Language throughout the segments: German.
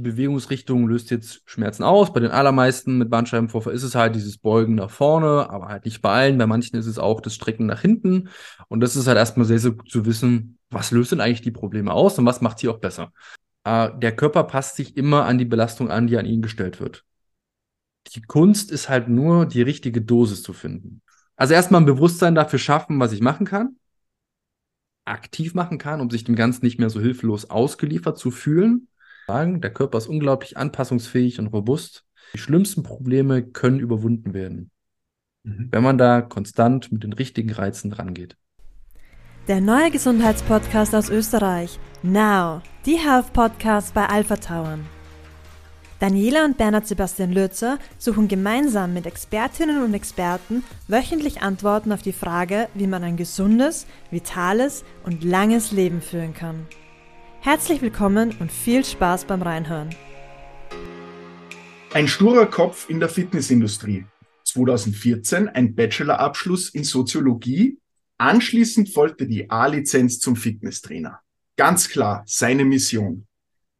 welche Bewegungsrichtung löst jetzt Schmerzen aus? Bei den allermeisten mit Bandscheibenvorfall ist es halt dieses Beugen nach vorne, aber halt nicht bei allen. Bei manchen ist es auch das Strecken nach hinten. Und das ist halt erstmal sehr, sehr gut zu wissen, was löst denn eigentlich die Probleme aus und was macht sie auch besser. Äh, der Körper passt sich immer an die Belastung an, die an ihn gestellt wird. Die Kunst ist halt nur, die richtige Dosis zu finden. Also erstmal ein Bewusstsein dafür schaffen, was ich machen kann aktiv machen kann, um sich dem Ganzen nicht mehr so hilflos ausgeliefert zu fühlen. Der Körper ist unglaublich anpassungsfähig und robust. Die schlimmsten Probleme können überwunden werden, mhm. wenn man da konstant mit den richtigen Reizen rangeht. Der neue Gesundheitspodcast aus Österreich. Now, die Health Podcast bei Alpha Tauern. Daniela und Bernhard Sebastian Lürzer suchen gemeinsam mit Expertinnen und Experten wöchentlich Antworten auf die Frage, wie man ein gesundes, vitales und langes Leben führen kann. Herzlich willkommen und viel Spaß beim Reinhören. Ein sturer Kopf in der Fitnessindustrie. 2014 ein Bachelorabschluss in Soziologie. Anschließend folgte die A-Lizenz zum Fitnesstrainer. Ganz klar seine Mission.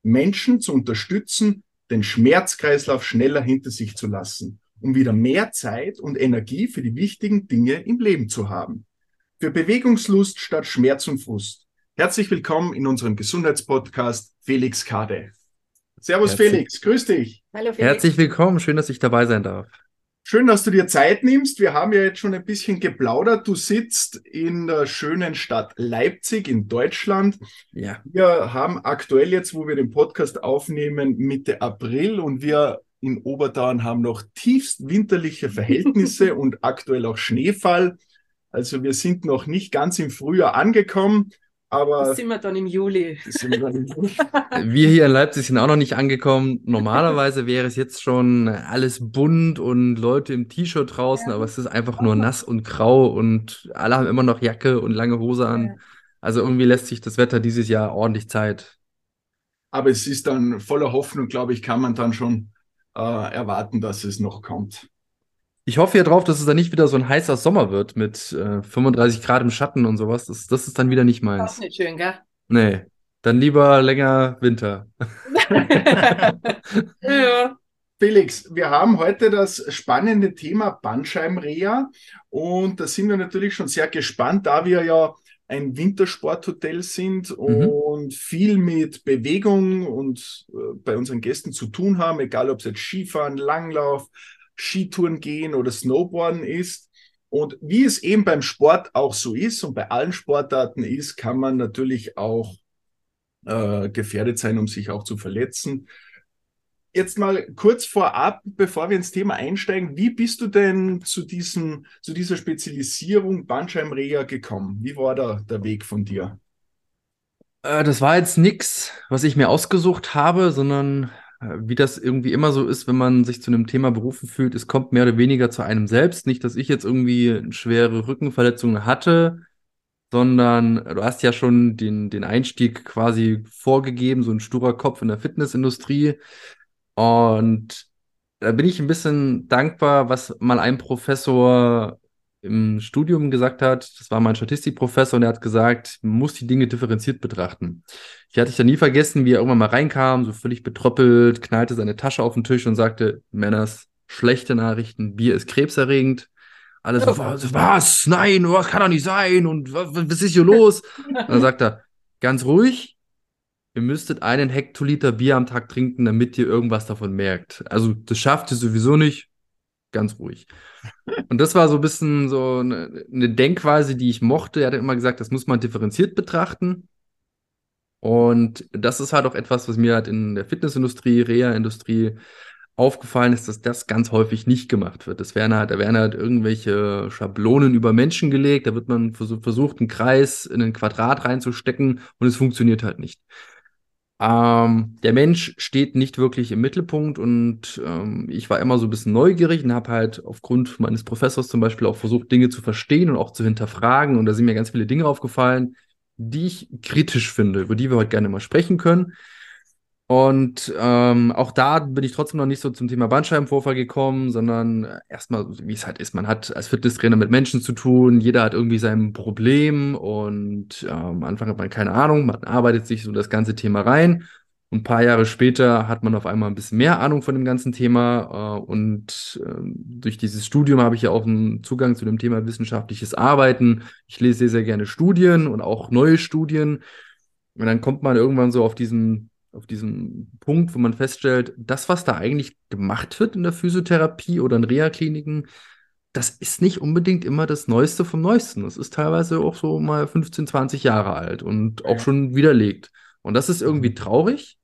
Menschen zu unterstützen, den Schmerzkreislauf schneller hinter sich zu lassen, um wieder mehr Zeit und Energie für die wichtigen Dinge im Leben zu haben. Für Bewegungslust statt Schmerz und Frust. Herzlich willkommen in unserem Gesundheitspodcast Felix Kade. Servus Herzlich. Felix, grüß dich. Hallo Felix. Herzlich willkommen, schön, dass ich dabei sein darf. Schön, dass du dir Zeit nimmst. Wir haben ja jetzt schon ein bisschen geplaudert. Du sitzt in der schönen Stadt Leipzig in Deutschland. Ja. Wir haben aktuell jetzt, wo wir den Podcast aufnehmen, Mitte April und wir in Oberdorn haben noch tiefst winterliche Verhältnisse und aktuell auch Schneefall. Also wir sind noch nicht ganz im Frühjahr angekommen. Aber das sind wir dann im Juli. Dann im Juli. wir hier in Leipzig sind auch noch nicht angekommen. Normalerweise wäre es jetzt schon alles bunt und Leute im T-Shirt draußen, ja. aber es ist einfach nur nass und grau und alle haben immer noch Jacke und lange Hose an. Ja. Also irgendwie lässt sich das Wetter dieses Jahr ordentlich Zeit. Aber es ist dann voller Hoffnung, glaube ich, kann man dann schon äh, erwarten, dass es noch kommt. Ich hoffe ja drauf, dass es dann nicht wieder so ein heißer Sommer wird mit äh, 35 Grad im Schatten und sowas. Das, das ist dann wieder nicht meins. Auch nicht schön, gell? Nee. Dann lieber länger Winter. ja. Felix, wir haben heute das spannende Thema Bandscheibenreha und da sind wir natürlich schon sehr gespannt, da wir ja ein Wintersporthotel sind mhm. und viel mit Bewegung und äh, bei unseren Gästen zu tun haben, egal ob es jetzt Skifahren, Langlauf, Skitouren gehen oder Snowboarden ist. Und wie es eben beim Sport auch so ist und bei allen Sportarten ist, kann man natürlich auch äh, gefährdet sein, um sich auch zu verletzen. Jetzt mal kurz vorab, bevor wir ins Thema einsteigen, wie bist du denn zu, diesem, zu dieser Spezialisierung Bandscheibenreha gekommen? Wie war da der Weg von dir? Äh, das war jetzt nichts, was ich mir ausgesucht habe, sondern wie das irgendwie immer so ist, wenn man sich zu einem Thema berufen fühlt, es kommt mehr oder weniger zu einem selbst. Nicht, dass ich jetzt irgendwie schwere Rückenverletzungen hatte, sondern du hast ja schon den, den Einstieg quasi vorgegeben, so ein sturer Kopf in der Fitnessindustrie. Und da bin ich ein bisschen dankbar, was mal ein Professor im Studium gesagt hat, das war mein Statistikprofessor und er hat gesagt, man muss die Dinge differenziert betrachten. Ich hatte ich da nie vergessen, wie er irgendwann mal reinkam, so völlig betröppelt, knallte seine Tasche auf den Tisch und sagte, Männers, schlechte Nachrichten, Bier ist krebserregend. Alles so, was, was? Nein, was kann doch nicht sein? Und was, was ist hier los? Und dann sagt er, ganz ruhig, ihr müsstet einen Hektoliter Bier am Tag trinken, damit ihr irgendwas davon merkt. Also das schafft ihr sowieso nicht, ganz ruhig. Und das war so ein bisschen so eine, eine Denkweise, die ich mochte. Er hat immer gesagt, das muss man differenziert betrachten. Und das ist halt auch etwas, was mir halt in der Fitnessindustrie, Reha-Industrie aufgefallen ist, dass das ganz häufig nicht gemacht wird. Das werden halt, da werden halt irgendwelche Schablonen über Menschen gelegt, da wird man versucht, einen Kreis in ein Quadrat reinzustecken und es funktioniert halt nicht. Ähm, der Mensch steht nicht wirklich im Mittelpunkt und ähm, ich war immer so ein bisschen neugierig und habe halt aufgrund meines Professors zum Beispiel auch versucht, Dinge zu verstehen und auch zu hinterfragen. Und da sind mir ganz viele Dinge aufgefallen, die ich kritisch finde, über die wir heute gerne mal sprechen können. Und ähm, auch da bin ich trotzdem noch nicht so zum Thema Bandscheibenvorfall gekommen, sondern erstmal, wie es halt ist, man hat als Fitnesstrainer mit Menschen zu tun, jeder hat irgendwie sein Problem und ähm, am Anfang hat man keine Ahnung, man arbeitet sich so das ganze Thema rein Und ein paar Jahre später hat man auf einmal ein bisschen mehr Ahnung von dem ganzen Thema. Äh, und äh, durch dieses Studium habe ich ja auch einen Zugang zu dem Thema wissenschaftliches Arbeiten. Ich lese sehr, sehr gerne Studien und auch neue Studien. Und dann kommt man irgendwann so auf diesen, auf diesen Punkt, wo man feststellt, das, was da eigentlich gemacht wird in der Physiotherapie oder in Reha-Kliniken, das ist nicht unbedingt immer das Neueste vom Neuesten. Das ist teilweise auch so mal 15, 20 Jahre alt und auch ja. schon widerlegt. Und das ist irgendwie mhm. traurig,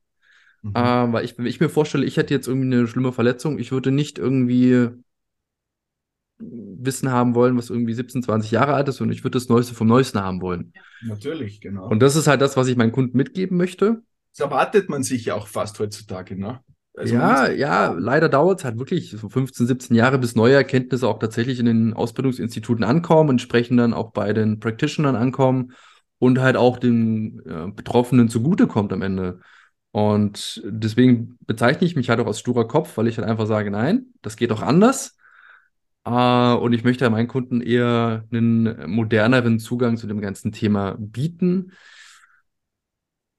Mhm. Äh, weil ich, wenn ich mir vorstelle, ich hätte jetzt irgendwie eine schlimme Verletzung, ich würde nicht irgendwie Wissen haben wollen, was irgendwie 17, 20 Jahre alt ist und ich würde das Neueste vom Neuesten haben wollen. Natürlich, genau. Und das ist halt das, was ich meinen Kunden mitgeben möchte. Das erwartet man sich ja auch fast heutzutage, ne? Also ja, ja, leider dauert es halt wirklich so 15, 17 Jahre, bis neue Erkenntnisse auch tatsächlich in den Ausbildungsinstituten ankommen, entsprechend dann auch bei den Practitionern ankommen und halt auch den äh, Betroffenen zugutekommt am Ende. Und deswegen bezeichne ich mich halt auch als sturer Kopf, weil ich halt einfach sage, nein, das geht auch anders. Uh, und ich möchte meinen Kunden eher einen moderneren Zugang zu dem ganzen Thema bieten.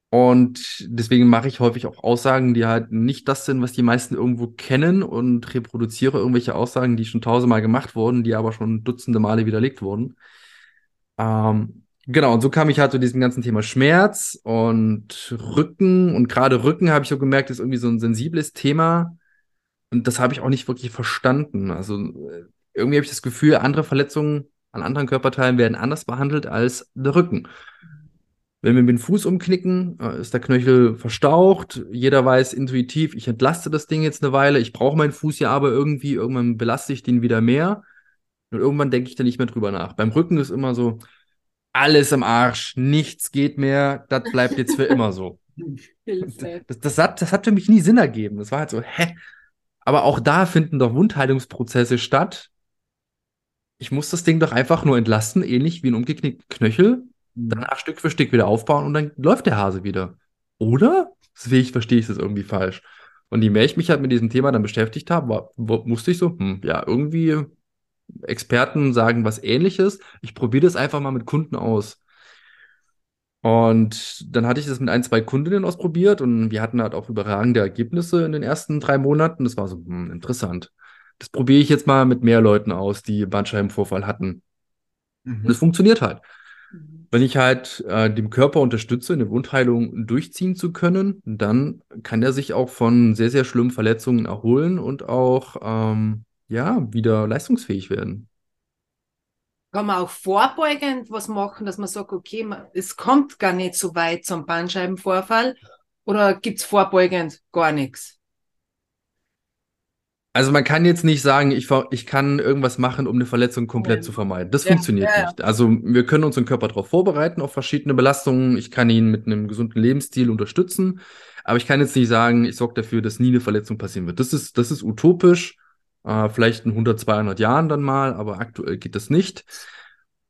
Und deswegen mache ich häufig auch Aussagen, die halt nicht das sind, was die meisten irgendwo kennen und reproduziere irgendwelche Aussagen, die schon tausendmal gemacht wurden, die aber schon dutzende Male widerlegt wurden. Ähm, Genau, und so kam ich halt zu diesem ganzen Thema Schmerz und Rücken. Und gerade Rücken habe ich so gemerkt, ist irgendwie so ein sensibles Thema. Und das habe ich auch nicht wirklich verstanden. Also äh, irgendwie habe ich das Gefühl, andere Verletzungen an anderen Körperteilen werden anders behandelt als der Rücken. Wenn wir mit dem Fuß umknicken, äh, ist der Knöchel verstaucht. Jeder weiß intuitiv, ich entlaste das Ding jetzt eine Weile. Ich brauche meinen Fuß ja aber irgendwie. Irgendwann belaste ich den wieder mehr. Und irgendwann denke ich da nicht mehr drüber nach. Beim Rücken ist immer so, alles im Arsch, nichts geht mehr, das bleibt jetzt für immer so. das, das, hat, das hat für mich nie Sinn ergeben. Das war halt so, hä? Aber auch da finden doch Wundheilungsprozesse statt. Ich muss das Ding doch einfach nur entlasten, ähnlich wie ein umgeknickten Knöchel. Danach Stück für Stück wieder aufbauen und dann läuft der Hase wieder. Oder? Deswegen verstehe ich das irgendwie falsch. Und je mehr ich mich halt mit diesem Thema dann beschäftigt habe, war, musste ich so, hm, ja, irgendwie Experten sagen was ähnliches. Ich probiere das einfach mal mit Kunden aus. Und dann hatte ich das mit ein, zwei Kundinnen ausprobiert und wir hatten halt auch überragende Ergebnisse in den ersten drei Monaten. Das war so hm, interessant. Das probiere ich jetzt mal mit mehr Leuten aus, die Bandscheibenvorfall hatten. Mhm. Und es funktioniert halt. Mhm. Wenn ich halt äh, dem Körper unterstütze, eine Wundheilung durchziehen zu können, dann kann er sich auch von sehr, sehr schlimmen Verletzungen erholen und auch ähm, ja, wieder leistungsfähig werden. Kann man auch vorbeugend was machen, dass man sagt, okay, es kommt gar nicht so weit zum Bandscheibenvorfall oder gibt es vorbeugend gar nichts? Also man kann jetzt nicht sagen, ich, ich kann irgendwas machen, um eine Verletzung komplett ja. zu vermeiden. Das ja, funktioniert ja, nicht. Also wir können unseren Körper darauf vorbereiten, auf verschiedene Belastungen. Ich kann ihn mit einem gesunden Lebensstil unterstützen. Aber ich kann jetzt nicht sagen, ich sorge dafür, dass nie eine Verletzung passieren wird. Das ist, das ist utopisch. Äh, vielleicht in 100, 200 Jahren dann mal, aber aktuell geht das nicht.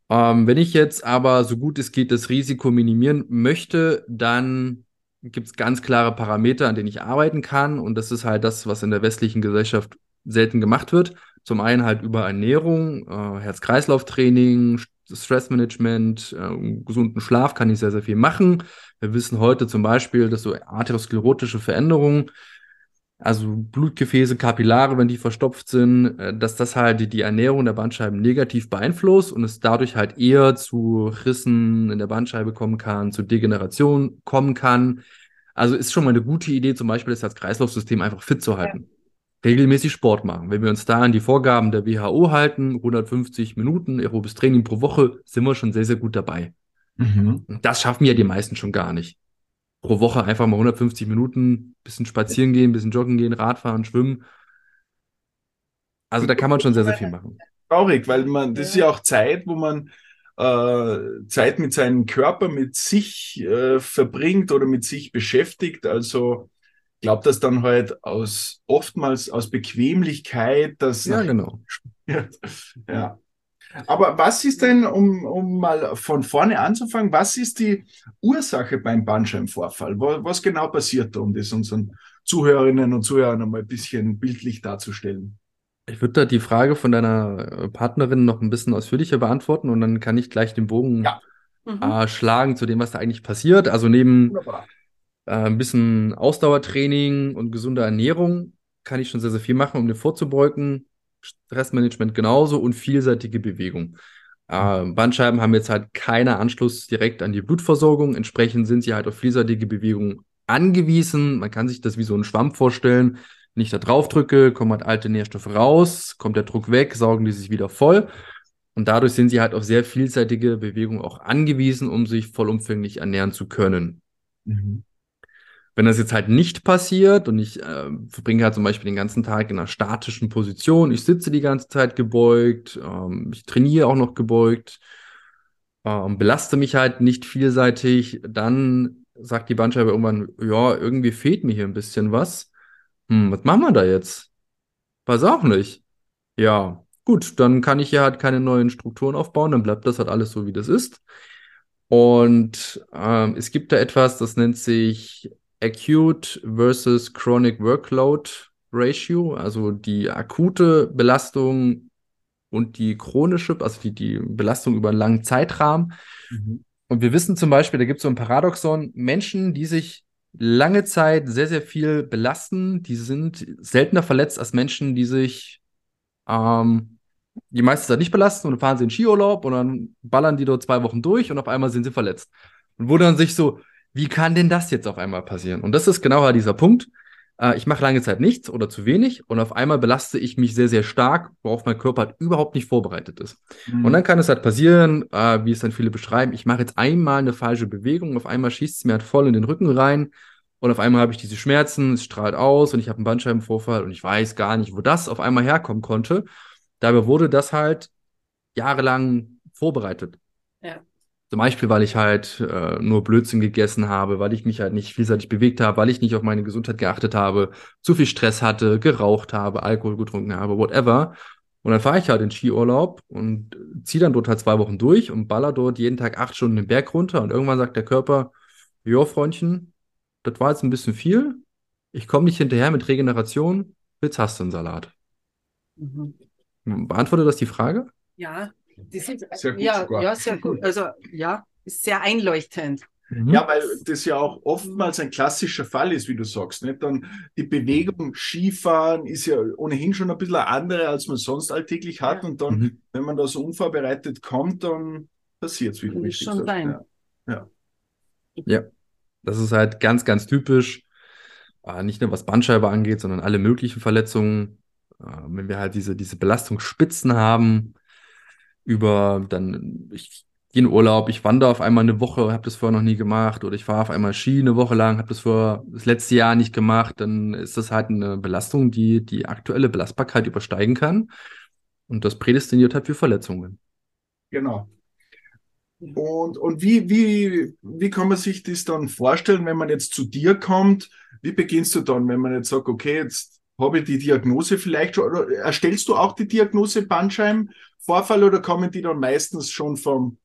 Ähm, wenn ich jetzt aber so gut es geht das Risiko minimieren möchte, dann gibt es ganz klare Parameter, an denen ich arbeiten kann. Und das ist halt das, was in der westlichen Gesellschaft selten gemacht wird. Zum einen halt über Ernährung, äh, Herz-Kreislauf-Training, Stressmanagement, äh, gesunden Schlaf kann ich sehr, sehr viel machen. Wir wissen heute zum Beispiel, dass so arteriosklerotische Veränderungen also Blutgefäße, Kapillare, wenn die verstopft sind, äh, dass das halt die, Ernährung der Bandscheiben negativ beeinflusst und es dadurch halt eher zu Rissen in der Bandscheibe kommen kann, zu Degeneration kommen kann. Also ist schon mal eine gute Idee, zum Beispiel das Herz-Kreislauf-System einfach fit zu halten. Ja. Regelmäßig Sport machen. Wenn wir uns da an die Vorgaben der WHO halten, 150 Minuten aerobes Training pro Woche, sind wir schon sehr, sehr gut dabei. Mhm. Das schaffen ja die meisten schon gar nicht pro Woche einfach mal 150 Minuten, bisschen spazieren gehen, bisschen joggen gehen, Radfahren, schwimmen. Also da kann man schon sehr, sehr viel machen. Traurig, weil man, das ist ja auch Zeit, wo man äh, Zeit mit seinem Körper, mit sich äh, verbringt oder mit sich beschäftigt. Also ich glaube, dass dann halt aus oftmals aus Bequemlichkeit das ja genau ja aber was ist denn, um, um mal von vorne anzufangen, was ist die Ursache beim Bandscheibenvorfall? Was genau passiert da, um das unseren Zuhörerinnen und Zuhörern einmal ein bisschen bildlich darzustellen? Ich würde da die Frage von deiner äh, Partnerin noch ein bisschen ausführlicher beantworten und dann kann ich gleich den Bogen ja. mhm. äh, schlagen zu dem, was da eigentlich passiert. Also neben, Äh, ein bisschen Ausdauertraining und gesunde Ernährung kann ich schon sehr, sehr viel machen, um den vorzubeugen. Stressmanagement genauso und vielseitige Bewegung. Äh, Bandscheiben haben jetzt halt keinen Anschluss direkt an die Blutversorgung. Entsprechend sind sie halt auf vielseitige Bewegung angewiesen. Man kann sich das wie so ein Schwamm vorstellen. Wenn ich da drauf drücke, kommen halt alte Nährstoffe raus, kommt der Druck weg, saugen die sich wieder voll. Und dadurch sind sie halt auf sehr vielseitige Bewegung auch angewiesen, um sich vollumfänglich ernähren zu können. Mhm. Wenn das jetzt halt nicht passiert und ich äh, verbringe halt zum Beispiel den ganzen Tag in einer statischen Position, ich sitze die ganze Zeit gebeugt, ähm, ich trainiere auch noch gebeugt, ähm, belaste mich halt nicht vielseitig, dann sagt die Bandscheibe irgendwann, ja, irgendwie fehlt mir hier ein bisschen was. Hm, was machen wir da jetzt? Weiß auch nicht. Ja, gut, dann kann ich ja halt keine neuen Strukturen aufbauen, dann bleibt das halt alles so, wie das ist. Und ähm, es gibt da etwas, das nennt sich Acute versus Chronic Workload Ratio, also die akute Belastung und die chronische, also die, die Belastung über einen langen Zeitrahmen. Mhm. Und wir wissen zum Beispiel, da gibt es so ein Paradoxon, Menschen, die sich lange Zeit sehr, sehr viel belasten, die sind seltener verletzt als Menschen, die sich ähm, die meiste Zeit nicht belasten und dann fahren sie in Skiurlaub und dann ballern die dort zwei Wochen durch und auf einmal sind sie verletzt. Und wundern sich so, wie kann denn das jetzt auf einmal passieren? Und das ist genau dieser Punkt. Äh, ich mache lange Zeit nichts oder zu wenig und auf einmal belaste ich mich sehr, sehr stark, worauf mein Körper halt überhaupt nicht vorbereitet ist. Mhm. Und dann kann es halt passieren, äh, wie es dann viele beschreiben, ich mache jetzt einmal eine falsche Bewegung, auf einmal schießt es mir halt voll in den Rücken rein und auf einmal habe ich diese Schmerzen, es strahlt aus und ich habe einen Bandscheibenvorfall und ich weiß gar nicht, wo das auf einmal herkommen konnte. Dabei wurde das halt jahrelang vorbereitet. Zum Beispiel, weil ich halt äh, nur Blödsinn gegessen habe, weil ich mich halt nicht vielseitig bewegt habe, weil ich nicht auf meine Gesundheit geachtet habe, zu viel Stress hatte, geraucht habe, Alkohol getrunken habe, whatever. Und dann fahre ich halt in Skiurlaub und ziehe dann dort halt zwei Wochen durch und baller dort jeden Tag acht Stunden den Berg runter. Und irgendwann sagt der Körper, jo, Freundchen, das war jetzt ein bisschen viel. Ich komme nicht hinterher mit Regeneration. Jetzt hast du einen Salat. Mhm. Beantwortet das die Frage? Ja, die sind, sehr gut ja, sogar. ja, sehr gut. Also ja, ist sehr einleuchtend. Mhm. Ja, weil das ja auch oftmals ein klassischer Fall ist, wie du sagst. Nicht? Dann die Bewegung Skifahren ist ja ohnehin schon ein bisschen eine andere, als man sonst alltäglich hat. Und dann, mhm. wenn man da so unvorbereitet kommt, dann passiert es, wie du richtig schon sagst. Sein. Ja. ja. ja, das ist halt ganz, ganz typisch. Äh, nicht nur was Bandscheibe angeht, sondern alle möglichen Verletzungen. Äh, wenn wir halt diese, diese Belastungsspitzen haben, über dann, ich gehe in Urlaub, ich wandere auf einmal eine Woche, habe das vorher noch nie gemacht, oder ich fahre auf einmal Ski eine Woche lang, habe das vor das letzte Jahr nicht gemacht, dann ist das halt eine Belastung, die die aktuelle Belastbarkeit übersteigen kann. Und das prädestiniert halt für Verletzungen. Genau. Und, und wie, wie, wie kann man sich das dann vorstellen, wenn man jetzt zu dir kommt? Wie beginnst du dann, wenn man jetzt sagt, okay, jetzt habe ich die Diagnose vielleicht schon, oder erstellst du auch die Diagnose Bandscheibenvorfall oder kommen die dann meistens schon vom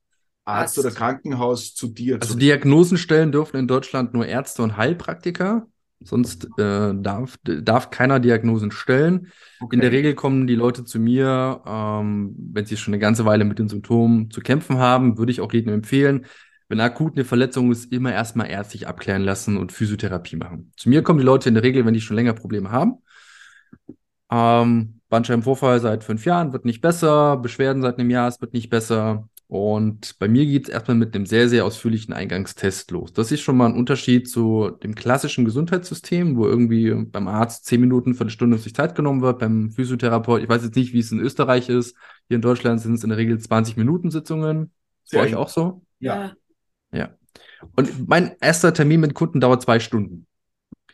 Arzt oder Krankenhaus zu dir? Also Diagnosen stellen dürfen in Deutschland nur Ärzte und Heilpraktiker. Sonst äh, darf, darf keiner Diagnosen stellen. Okay. In der Regel kommen die Leute zu mir, ähm, wenn sie schon eine ganze Weile mit den Symptomen zu kämpfen haben, würde ich auch jedem empfehlen, wenn akut eine Verletzung ist, immer erstmal ärztlich abklären lassen und Physiotherapie machen. Zu mir kommen die Leute in der Regel, wenn die schon länger Probleme haben. Ähm, Bandscheibenvorfall seit fünf Jahren wird nicht besser, Beschwerden seit einem Jahr, es wird nicht besser. Und bei mir geht es erstmal mit einem sehr, sehr ausführlichen Eingangstest los. Das ist schon mal ein Unterschied zu dem klassischen Gesundheitssystem, wo irgendwie beim Arzt zehn Minuten, für eine Stunde sich Zeit genommen wird, beim Physiotherapeut. Ich weiß jetzt nicht, wie es in Österreich ist. Hier in Deutschland sind es in der Regel 20 Minuten Sitzungen. Ist bei euch auch so? Ja. Ja. Und mein erster Termin mit Kunden dauert zwei Stunden.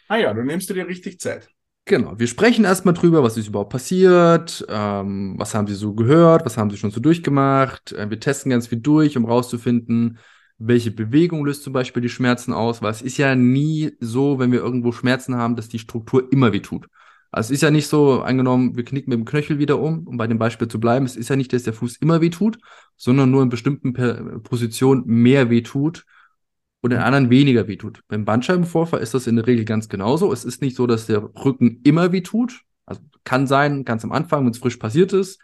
Ah ja, dann nimmst du dir richtig Zeit. Genau, wir sprechen erstmal drüber, was ist überhaupt passiert, ähm, was haben Sie so gehört, was haben Sie schon so durchgemacht. Äh, wir testen ganz viel durch, um rauszufinden, welche Bewegung löst zum Beispiel die Schmerzen aus, weil es ist ja nie so, wenn wir irgendwo Schmerzen haben, dass die Struktur immer weh tut. Also es ist ja nicht so, angenommen, wir knicken mit dem Knöchel wieder um, um bei dem Beispiel zu bleiben, es ist ja nicht, dass der Fuß immer weh tut, sondern nur in bestimmten Positionen mehr weh tut und den anderen weniger wehtut. Beim Bandscheibenvorfall ist das in der Regel ganz genauso. Es ist nicht so, dass der Rücken immer wehtut. Also kann sein, ganz am Anfang, wenn es frisch passiert ist.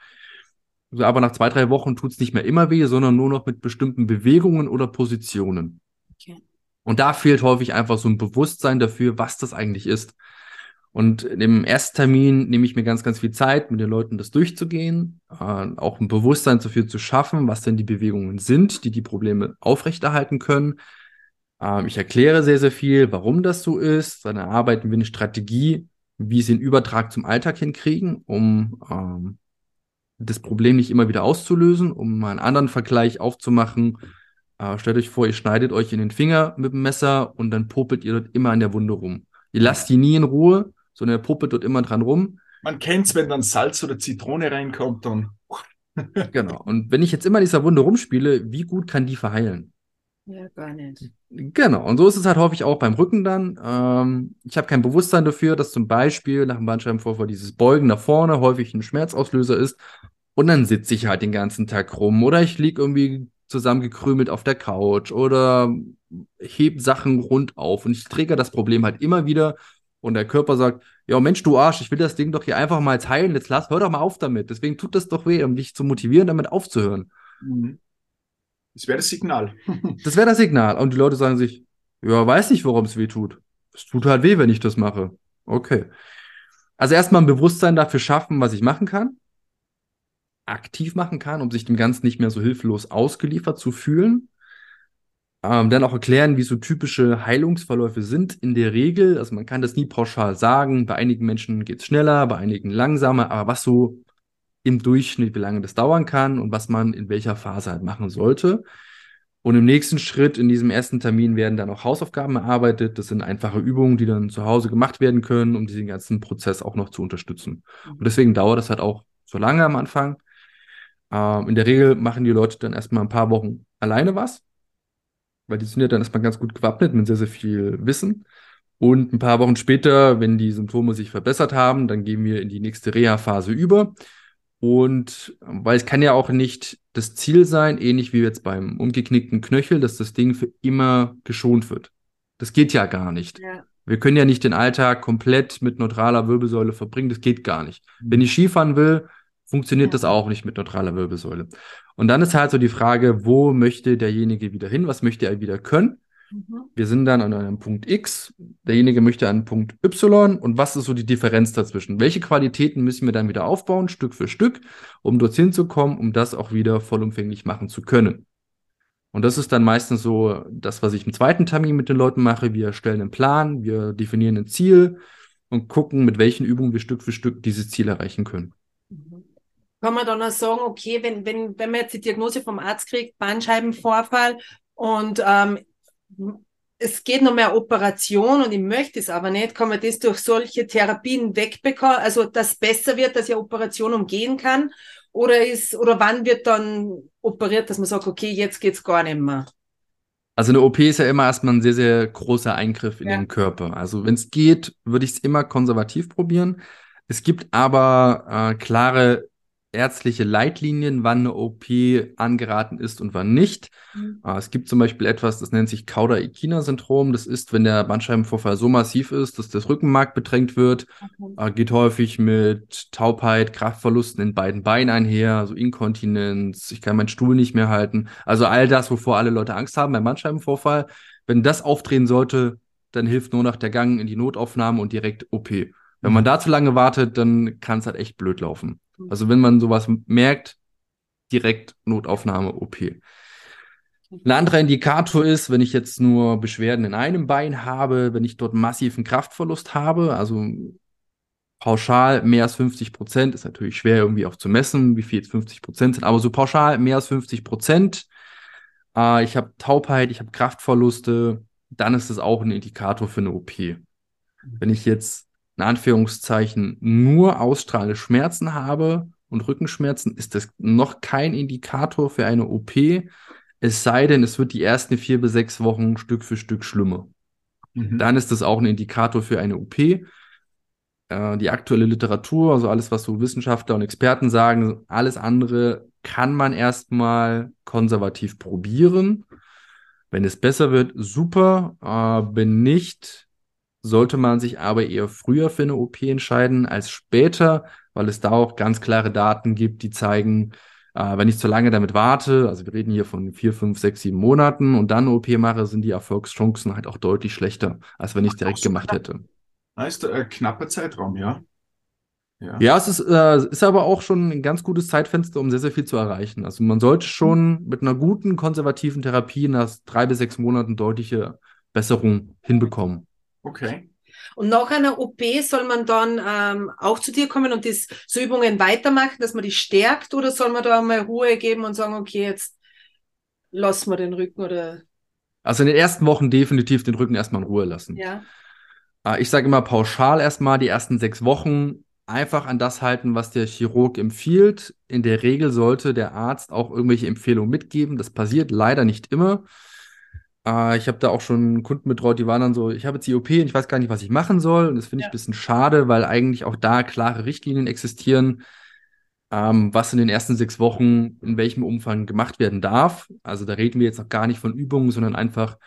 Aber nach zwei, drei Wochen tut es nicht mehr immer weh, sondern nur noch mit bestimmten Bewegungen oder Positionen. Okay. Und da fehlt häufig einfach so ein Bewusstsein dafür, was das eigentlich ist. Und im ersten Termin nehme ich mir ganz, ganz viel Zeit, mit den Leuten das durchzugehen, äh, auch ein Bewusstsein dafür zu schaffen, was denn die Bewegungen sind, die die Probleme aufrechterhalten können. Ähm, ich erkläre sehr, sehr viel, warum das so ist. Dann erarbeiten wir eine Strategie, wie sie den Übertrag zum Alltag hinkriegen, um ähm, das Problem nicht immer wieder auszulösen, um mal einen anderen Vergleich aufzumachen. Äh, stellt euch vor, ihr schneidet euch in den Finger mit dem Messer und dann popelt ihr dort immer an der Wunde rum. Ihr lasst die nie in Ruhe, sondern er puppet dort immer dran rum. Man kennt es, wenn dann Salz oder Zitrone reinkommt, dann. genau. Und wenn ich jetzt immer dieser Wunde rumspiele, wie gut kann die verheilen? Ja, gar nicht. Genau, und so ist es halt häufig auch beim Rücken dann. Ähm, ich habe kein Bewusstsein dafür, dass zum Beispiel nach dem Bandscheibenvorfall dieses Beugen nach vorne häufig ein Schmerzauslöser ist. Und dann sitze ich halt den ganzen Tag rum oder ich liege irgendwie zusammengekrümelt auf der Couch oder heb Sachen rund auf und ich träge das Problem halt immer wieder und der Körper sagt, ja Mensch, du Arsch, ich will das Ding doch hier einfach mal jetzt heilen, jetzt lass, hör doch mal auf damit. Deswegen tut das doch weh, um dich zu motivieren, damit aufzuhören. Mhm. Das wäre das Signal. das wäre das Signal. Und die Leute sagen sich, ja, weiß nicht, warum es weh tut. Es tut halt weh, wenn ich das mache. Okay. Also erstmal ein Bewusstsein dafür schaffen, was ich machen kann. Aktiv machen kann, um sich dem Ganzen nicht mehr so hilflos ausgeliefert zu fühlen. Ähm, dann auch erklären, wie so typische Heilungsverläufe sind in der Regel. Also man kann das nie pauschal sagen. Bei einigen Menschen geht es schneller, bei einigen langsamer, aber was so im Durchschnitt, wie lange das dauern kann und was man in welcher Phase halt machen sollte. Und im nächsten Schritt, in diesem ersten Termin, werden dann auch Hausaufgaben erarbeitet. Das sind einfache Übungen, die dann zu Hause gemacht werden können, um diesen ganzen Prozess auch noch zu unterstützen. Und deswegen dauert das halt auch so lange am Anfang. Ähm, in der Regel machen die Leute dann erstmal ein paar Wochen alleine was weil die sind ja dann erstmal ganz gut gewappnet mit sehr, sehr viel Wissen. Und ein paar Wochen später, wenn die Symptome sich verbessert haben, dann gehen wir in die nächste Reha-Phase über. Und weil es kann ja auch nicht das Ziel sein, ähnlich wie jetzt beim umgeknickten Knöchel, dass das Ding für immer geschont wird. Das geht ja gar nicht. Ja. Wir können ja nicht den Alltag komplett mit neutraler Wirbelsäule verbringen. Das geht gar nicht. Wenn ich Skifahren will, funktioniert ja. das auch nicht mit neutraler Wirbelsäule. Und dann ist halt so die Frage, wo möchte derjenige wieder hin? Was möchte er wieder können? Mhm. Wir sind dann an einem Punkt X, derjenige möchte an Punkt Y und was ist so die Differenz dazwischen? Welche Qualitäten müssen wir dann wieder aufbauen, Stück für Stück, um dorthin zu kommen, um das auch wieder vollumfänglich machen zu können? Und das ist dann meistens so das, was ich im zweiten Termin mit den Leuten mache. Wir stellen einen Plan, wir definieren ein Ziel und gucken, mit welchen Übungen wir Stück für Stück dieses Ziel erreichen können. Mhm kann man dann auch sagen, okay, wenn, wenn, wenn man jetzt die Diagnose vom Arzt kriegt, Bandscheibenvorfall und ähm, es geht noch mehr Operation und ich möchte es aber nicht, kann man das durch solche Therapien wegbekommen, also dass besser wird, dass ich Operation umgehen kann? Oder ist, oder wann wird dann operiert, dass man sagt, okay, jetzt geht's gar nicht mehr? Also eine OP ist ja immer erstmal ein sehr, sehr großer Eingriff in ja. den Körper. Also wenn es geht, würde ich es immer konservativ probieren. Es gibt aber äh, klare ärztliche Leitlinien, wann eine OP angeraten ist und wann nicht. Mhm. Äh, es gibt zum Beispiel etwas, das nennt sich Cauda-Equina-Syndrom. Das ist, wenn der Bandscheibenvorfall so massiv ist, dass das Rückenmark bedrängt wird. Okay. Äh, geht häufig mit Taubheit, Kraftverlusten in beiden Beinen einher, also Inkontinenz, ich kann meinen Stuhl nicht mehr halten. Also all das, wovor alle Leute Angst haben beim Bandscheibenvorfall. Wenn das auftreten sollte, dann hilft nur noch der Gang in die Notaufnahme und direkt OP. Wenn man da zu lange wartet, dann kann es halt echt blöd laufen. Also wenn man sowas merkt, direkt Notaufnahme OP. Ein anderer Indikator ist, wenn ich jetzt nur Beschwerden in einem Bein habe, wenn ich dort massiven Kraftverlust habe, also pauschal mehr als 50 Prozent, ist natürlich schwer irgendwie auch zu messen, wie viel jetzt 50 Prozent sind, aber so pauschal mehr als 50 Prozent. Äh, ich habe Taubheit, ich habe Kraftverluste, dann ist es auch ein Indikator für eine OP. Wenn ich jetzt in Anführungszeichen nur ausstrahlende Schmerzen habe und Rückenschmerzen, ist das noch kein Indikator für eine OP. Es sei denn, es wird die ersten vier bis sechs Wochen Stück für Stück schlimmer. Mhm. Dann ist das auch ein Indikator für eine OP. Äh, die aktuelle Literatur, also alles, was so Wissenschaftler und Experten sagen, alles andere kann man erstmal konservativ probieren. Wenn es besser wird, super. Äh, wenn nicht, sollte man sich aber eher früher für eine OP entscheiden als später, weil es da auch ganz klare Daten gibt, die zeigen, Äh, wenn ich zu lange damit warte, also wir reden hier von vier, fünf, sechs, sieben Monaten und dann eine OP mache, sind die Erfolgschancen halt auch deutlich schlechter, als wenn ich es direkt so gemacht knapp. hätte. Ist ein knapper Zeitraum, ja. Ja, ja es ist, äh, ist aber auch schon ein ganz gutes Zeitfenster, um sehr, sehr viel zu erreichen. Also man sollte schon mit einer guten konservativen Therapie nach drei bis sechs Monaten deutliche Besserung hinbekommen. Okay. Und nach einer OP soll man dann ähm, auch zu dir kommen und das, so Übungen weitermachen, dass man die stärkt oder soll man da mal Ruhe geben und sagen, okay, jetzt lassen wir den Rücken oder. Also in den ersten Wochen definitiv den Rücken erstmal in Ruhe lassen. Ja. Äh, ich sage immer pauschal erstmal die ersten sechs Wochen einfach an das halten, was der Chirurg empfiehlt. In der Regel sollte der Arzt auch irgendwelche Empfehlungen mitgeben. Das passiert leider nicht immer. Äh, ich habe da auch schon Kunden betreut, die waren dann so, ich habe jetzt die OP und ich weiß gar nicht, was ich machen soll. Und das finde ich ja. ein bisschen schade, weil eigentlich auch da klare Richtlinien existieren, ähm, was in den ersten sechs Wochen in welchem Umfang gemacht werden darf. Also da reden wir jetzt noch gar nicht von Übungen, sondern einfach,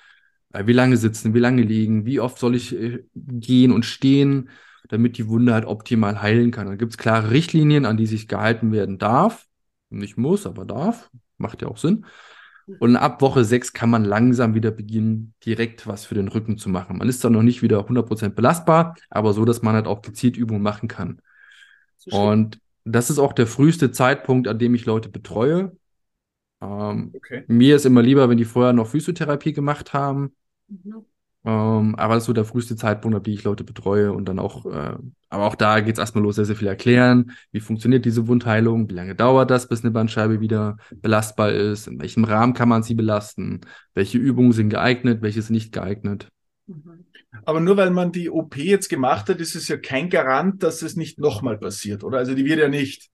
äh, wie lange sitzen, wie lange liegen, wie oft soll ich äh, gehen und stehen damit die Wunde halt optimal heilen kann. Da gibt es klare Richtlinien, an die sich gehalten werden darf. Nicht muss, aber darf. Macht ja auch Sinn. Und ab Woche 6 kann man langsam wieder beginnen, direkt was für den Rücken zu machen. Man ist dann noch nicht wieder 100% belastbar, aber so, dass man halt auch gezielt Übungen machen kann. So und das ist auch der früheste Zeitpunkt, an dem ich Leute betreue. Ähm, okay. Mir ist immer lieber, wenn die vorher noch Physiotherapie gemacht haben. Mhm. Ähm, aber das ist so der früheste Zeitpunkt, ab dem ich Leute betreue und dann auch, äh, aber auch da geht es erstmal los, sehr, sehr viel erklären. Wie funktioniert diese Wundheilung? Wie lange dauert das, bis eine Bandscheibe wieder belastbar ist? In welchem Rahmen kann man sie belasten? Welche Übungen sind geeignet? Welche sind nicht geeignet? Mhm. Aber nur weil man die OP jetzt gemacht hat, ist es ja kein Garant, dass es nicht nochmal passiert, oder? Also die wird ja nicht.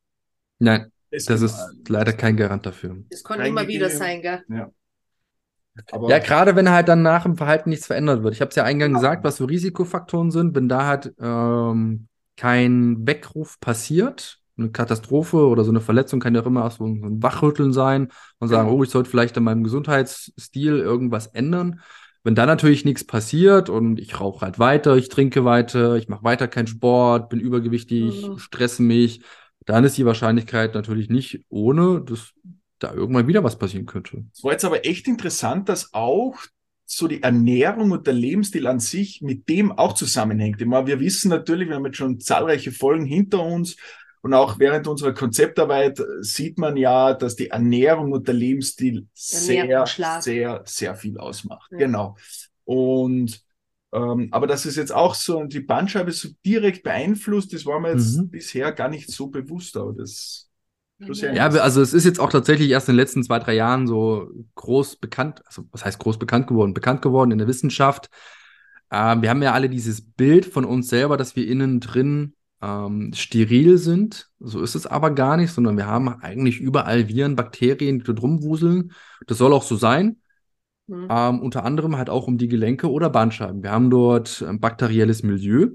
Nein, das ist leider kein Garant dafür. Das kann immer wieder sein, gell? Ja. Aber ja, gerade wenn halt dann nach dem Verhalten nichts verändert wird. Ich habe es ja eingangs gesagt, was so Risikofaktoren sind. Wenn da halt ähm, kein Weckruf passiert, eine Katastrophe oder so eine Verletzung kann ja auch immer so ein Wachrütteln sein und sagen, oh, ich sollte vielleicht an meinem Gesundheitsstil irgendwas ändern. Wenn da natürlich nichts passiert und ich rauche halt weiter, ich trinke weiter, ich mache weiter keinen Sport, bin übergewichtig, mhm. stresse mich, dann ist die Wahrscheinlichkeit natürlich nicht ohne, dass da irgendwann wieder was passieren könnte. Es war jetzt aber echt interessant, dass auch so die Ernährung und der Lebensstil an sich mit dem auch zusammenhängt. Ich meine, wir wissen natürlich, wir haben jetzt schon zahlreiche Folgen hinter uns und auch während unserer Konzeptarbeit sieht man ja, dass die Ernährung und der Lebensstil sehr, sehr, sehr viel ausmacht. Ja. Genau. Und ähm, aber dass es jetzt auch so die Bandscheibe so direkt beeinflusst, das war mir jetzt mhm. bisher gar nicht so bewusst, aber das ja, also es ist jetzt auch tatsächlich erst in den letzten zwei, drei Jahren so groß bekannt, also was heißt groß bekannt geworden? Bekannt geworden in der Wissenschaft. Ähm, wir haben ja alle dieses Bild von uns selber, dass wir innen drin ähm, steril sind. So ist es aber gar nicht, sondern wir haben eigentlich überall Viren, Bakterien, die dort rumwuseln. Das soll auch so sein. Mhm. Ähm, unter anderem halt auch um die Gelenke oder Bandscheiben. Wir haben dort ein bakterielles Milieu.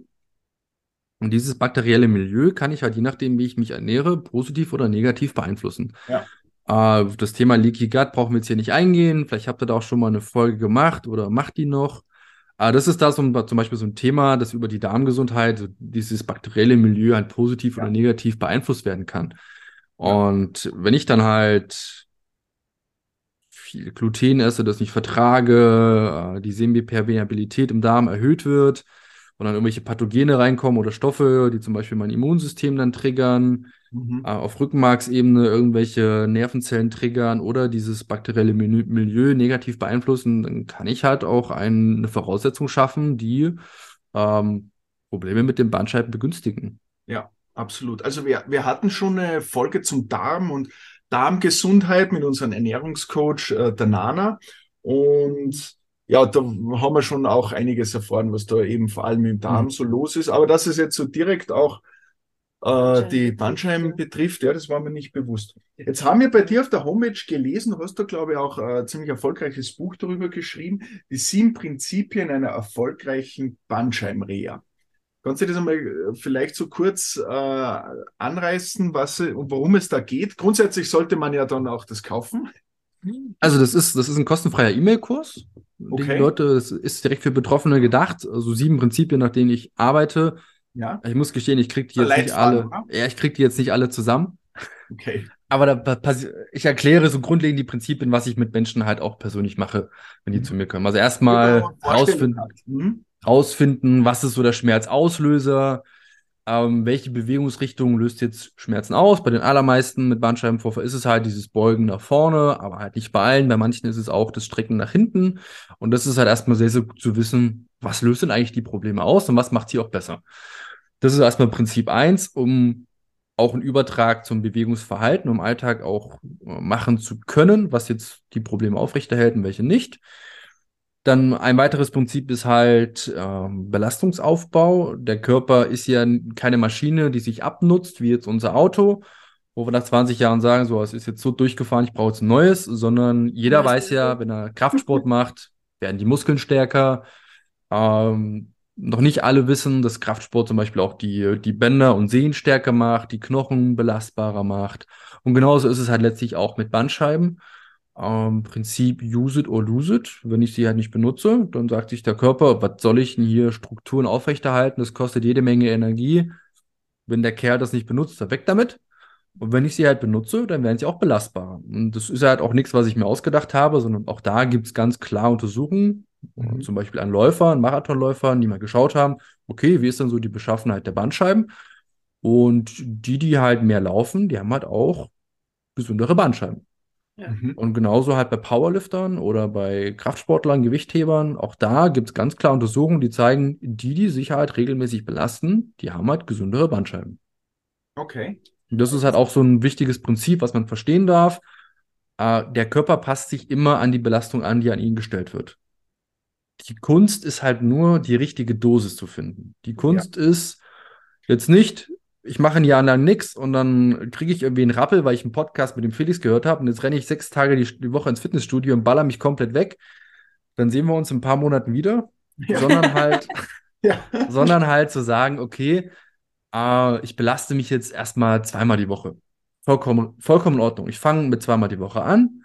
Und dieses bakterielle Milieu kann ich halt je nachdem, wie ich mich ernähre, positiv oder negativ beeinflussen. Ja. Äh, das Thema Leaky Gut brauchen wir jetzt hier nicht eingehen. Vielleicht habt ihr da auch schon mal eine Folge gemacht oder macht die noch. Aber das ist da so zum Beispiel so ein Thema, das über die Darmgesundheit, dieses bakterielle Milieu halt positiv ja. oder negativ beeinflusst werden kann. Und wenn ich dann halt viel Gluten esse, das nicht vertrage, äh, die Semipermeabilität im Darm erhöht wird, und dann irgendwelche Pathogene reinkommen oder Stoffe, die zum Beispiel mein Immunsystem dann triggern, mhm. äh, auf Rückenmarksebene irgendwelche Nervenzellen triggern oder dieses bakterielle Milieu negativ beeinflussen, dann kann ich halt auch ein, eine Voraussetzung schaffen, die ähm, Probleme mit dem Bandscheiben begünstigen. Ja, absolut. Also wir, wir hatten schon eine Folge zum Darm und Darmgesundheit mit unserem Ernährungscoach äh, der Nana. Und ja, da haben wir schon auch einiges erfahren, was da eben vor allem im Darm mhm. so los ist. Aber dass es jetzt so direkt auch äh, die Bandscheiben betrifft, ja, das war mir nicht bewusst. Jetzt haben wir bei dir auf der Homepage gelesen, du hast da, glaube ich, auch ein ziemlich erfolgreiches Buch darüber geschrieben, die sieben Prinzipien einer erfolgreichen Bandscheibenreha. Kannst du das einmal äh, vielleicht so kurz äh, anreißen, was und worum es da geht? Grundsätzlich sollte man ja dann auch das kaufen. Also das ist, das ist ein kostenfreier E-Mail-Kurs. Okay. Die Leute, das ist direkt für Betroffene gedacht. Also sieben Prinzipien, nach denen ich arbeite. Ja. Ich muss gestehen, ich kriege die jetzt nicht alle. Oder? Ja, ich kriege die jetzt nicht alle zusammen. Okay. Aber da, ich erkläre so grundlegend die Prinzipien, was ich mit Menschen halt auch persönlich mache, wenn die mhm. zu mir kommen. Also erstmal rausfinden, mhm. rausfinden, was ist so der Schmerzauslöser, ähm, welche Bewegungsrichtung löst jetzt Schmerzen aus? Bei den allermeisten mit Bandscheibenvorfall ist es halt dieses Beugen nach vorne, aber halt nicht bei allen. Bei manchen ist es auch das Strecken nach hinten. Und das ist halt erstmal sehr, sehr gut zu wissen, was löst denn eigentlich die Probleme aus und was macht sie auch besser. Das ist erstmal Prinzip eins, um auch einen Übertrag zum Bewegungsverhalten im Alltag auch äh, machen zu können, was jetzt die Probleme aufrechterhält und welche nicht. Dann ein weiteres Prinzip ist halt ähm, Belastungsaufbau. Der Körper ist ja keine Maschine, die sich abnutzt, wie jetzt unser Auto, wo wir nach 20 Jahren sagen, so, es ist jetzt so durchgefahren, ich brauche jetzt ein neues, sondern jeder weiß ja, wenn er Kraftsport macht, werden die Muskeln stärker. Ähm, noch nicht alle wissen, dass Kraftsport zum Beispiel auch die, die Bänder und Sehnen stärker macht, die Knochen belastbarer macht. Und genauso ist es halt letztlich auch mit Bandscheiben ähm, Prinzip use it or lose it. Wenn ich sie halt nicht benutze, dann sagt sich der Körper, was soll ich denn hier Strukturen aufrechterhalten? Das kostet jede Menge Energie. Wenn der Kerl das nicht benutzt, dann weg damit. Und wenn ich sie halt benutze, dann werden sie auch belastbar. Und das ist halt auch nichts, was ich mir ausgedacht habe, sondern auch da gibt es ganz klar Untersuchungen, mhm. zum Beispiel an Läufern, Marathonläufern, die mal geschaut haben, okay, wie ist denn so die Beschaffenheit der Bandscheiben? Und die, die halt mehr laufen, die haben halt auch gesündere Bandscheiben. Mhm. Und genauso halt bei Powerliftern oder bei Kraftsportlern, Gewichthebern, auch da gibt es ganz klar Untersuchungen, die zeigen, die, die sich halt regelmäßig belasten, die haben halt gesündere Bandscheiben. Okay. Und das ist halt auch so ein wichtiges Prinzip, was man verstehen darf. Äh, der Körper passt sich immer an die Belastung an, die an ihn gestellt wird. Die Kunst ist halt nur, die richtige Dosis zu finden. Die Kunst ja. ist jetzt nicht, ich mache ein Jahr lang nichts und dann kriege ich irgendwie einen Rappel, weil ich einen Podcast mit dem Felix gehört habe und jetzt renne ich sechs Tage die, die, Woche ins Fitnessstudio und baller mich komplett weg. Dann sehen wir uns in ein paar Monaten wieder, ja. sondern halt, ja. sondern halt zu sagen, okay, äh, ich belaste mich jetzt erstmal zweimal die Woche. Vollkommen, vollkommen in Ordnung. Ich fange mit zweimal die Woche an.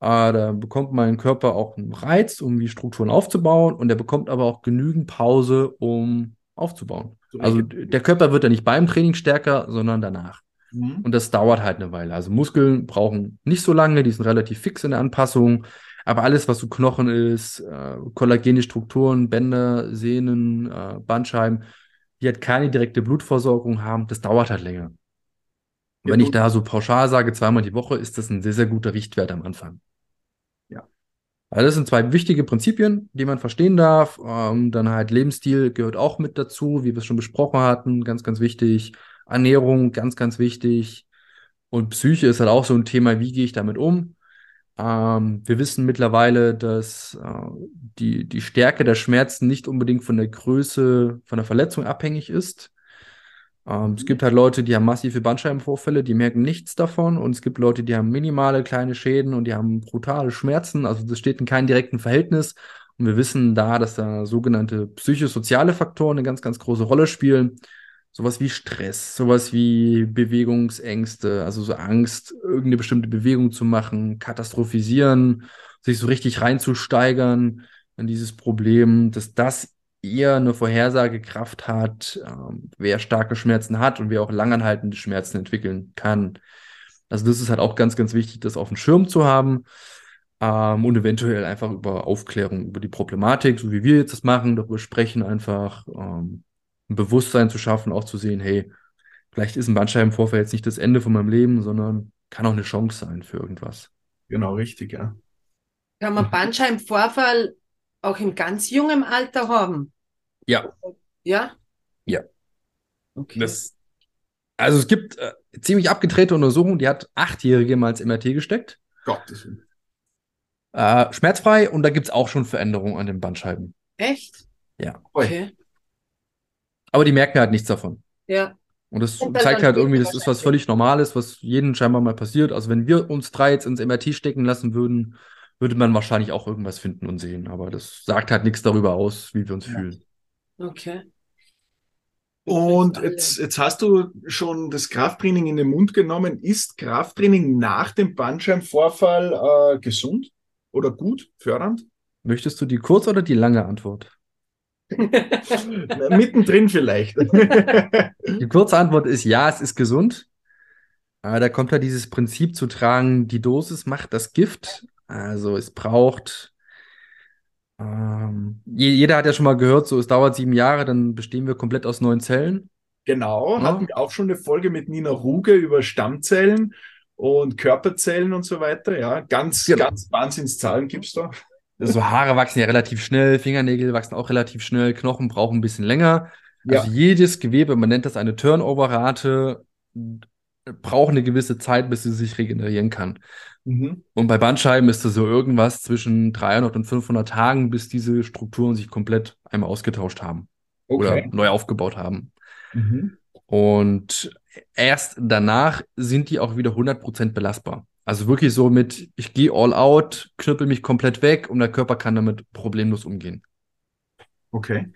Äh, da bekommt mein Körper auch einen Reiz, um die Strukturen aufzubauen und er bekommt aber auch genügend Pause, um aufzubauen. Also der Körper wird ja nicht beim Training stärker, sondern danach. Mhm. Und das dauert halt eine Weile. Also Muskeln brauchen nicht so lange, die sind relativ fix in der Anpassung. Aber alles, was so Knochen ist, äh, kollagene Strukturen, Bänder, Sehnen, äh, Bandscheiben, die halt keine direkte Blutversorgung haben, das dauert halt länger. Ja, wenn ich da so pauschal sage, zweimal die Woche, ist das ein sehr, sehr guter Richtwert am Anfang. Also das sind zwei wichtige Prinzipien, die man verstehen darf. Ähm, dann halt Lebensstil gehört auch mit dazu, wie wir es schon besprochen hatten, ganz, ganz wichtig. Ernährung, ganz, ganz wichtig. Und Psyche ist halt auch so ein Thema, wie gehe ich damit um? Ähm, wir wissen mittlerweile, dass äh, die, die Stärke der Schmerzen nicht unbedingt von der Größe von der Verletzung abhängig ist. Ähm, es gibt halt Leute, die haben massive Bandscheibenvorfälle, die merken nichts davon. Und es gibt Leute, die haben minimale kleine Schäden und die haben brutale Schmerzen. Also das steht in keinem direkten Verhältnis. Und wir wissen da, dass da sogenannte psychosoziale Faktoren eine ganz, ganz große Rolle spielen. Sowas wie Stress, sowas wie Bewegungsängste, also so Angst, irgendeine bestimmte Bewegung zu machen, katastrophisieren, sich so richtig reinzusteigern in dieses Problem, dass das eher eine Vorhersagekraft hat, ähm, wer starke Schmerzen hat und wer auch langanhaltende Schmerzen entwickeln kann. Also das ist halt auch ganz, ganz wichtig, das auf dem Schirm zu haben ähm, und eventuell einfach über Aufklärung über die Problematik, so wie wir jetzt das machen, darüber sprechen, einfach ähm, ein Bewusstsein zu schaffen, auch zu sehen, hey, vielleicht ist ein Bandscheibenvorfall jetzt nicht das Ende von meinem Leben, sondern kann auch eine Chance sein für irgendwas. Genau, richtig, ja. Kann man Bandscheibenvorfall auch in ganz jungem Alter haben? Ja. Ja? Ja. Okay. Das, also es gibt äh, ziemlich abgedrehte Untersuchungen, die hat Achtjährige mal ins MRT gesteckt. Gottes Äh, schmerzfrei und da gibt es auch schon Veränderungen an den Bandscheiben. Echt? Ja. Okay. Aber die merken halt nichts davon. Ja. Und das und zeigt halt irgendwie, das ist was völlig Normales, was jedem scheinbar mal passiert. Also wenn wir uns drei jetzt ins MRT stecken lassen würden, würde man wahrscheinlich auch irgendwas finden und sehen. Aber das sagt halt nichts darüber aus, wie wir uns ja. fühlen. Okay. Und jetzt, jetzt hast du schon das Krafttraining in den Mund genommen. Ist Krafttraining nach dem Bandscheibenvorfall äh, gesund oder gut, fördernd? Möchtest du die kurz oder die lange Antwort? Mittendrin vielleicht. die kurze Antwort ist ja, es ist gesund. Aber da kommt ja dieses Prinzip zu tragen, die Dosis macht das Gift. Also es braucht, ähm, jeder hat ja schon mal gehört, so es dauert sieben Jahre, dann bestehen wir komplett aus neuen Zellen. Genau, ja. hatten wir auch schon eine Folge mit Nina Ruge über Stammzellen und Körperzellen und so weiter. Ja, ganz, genau. ganz Wahnsinnszahlen gibt es da. Also Haare wachsen ja relativ schnell, Fingernägel wachsen auch relativ schnell, Knochen brauchen ein bisschen länger. Also ja. jedes Gewebe, man nennt das eine Turnover-Rate, braucht eine gewisse Zeit, bis sie sich regenerieren kann. Mhm. Und bei Bandscheiben ist es so irgendwas zwischen 300 und 500 Tagen, bis diese Strukturen sich komplett einmal ausgetauscht haben okay. oder neu aufgebaut haben. Mhm. Und erst danach sind die auch wieder 100% belastbar. Also wirklich so mit, ich gehe all out, knüppel mich komplett weg und der Körper kann damit problemlos umgehen. Okay.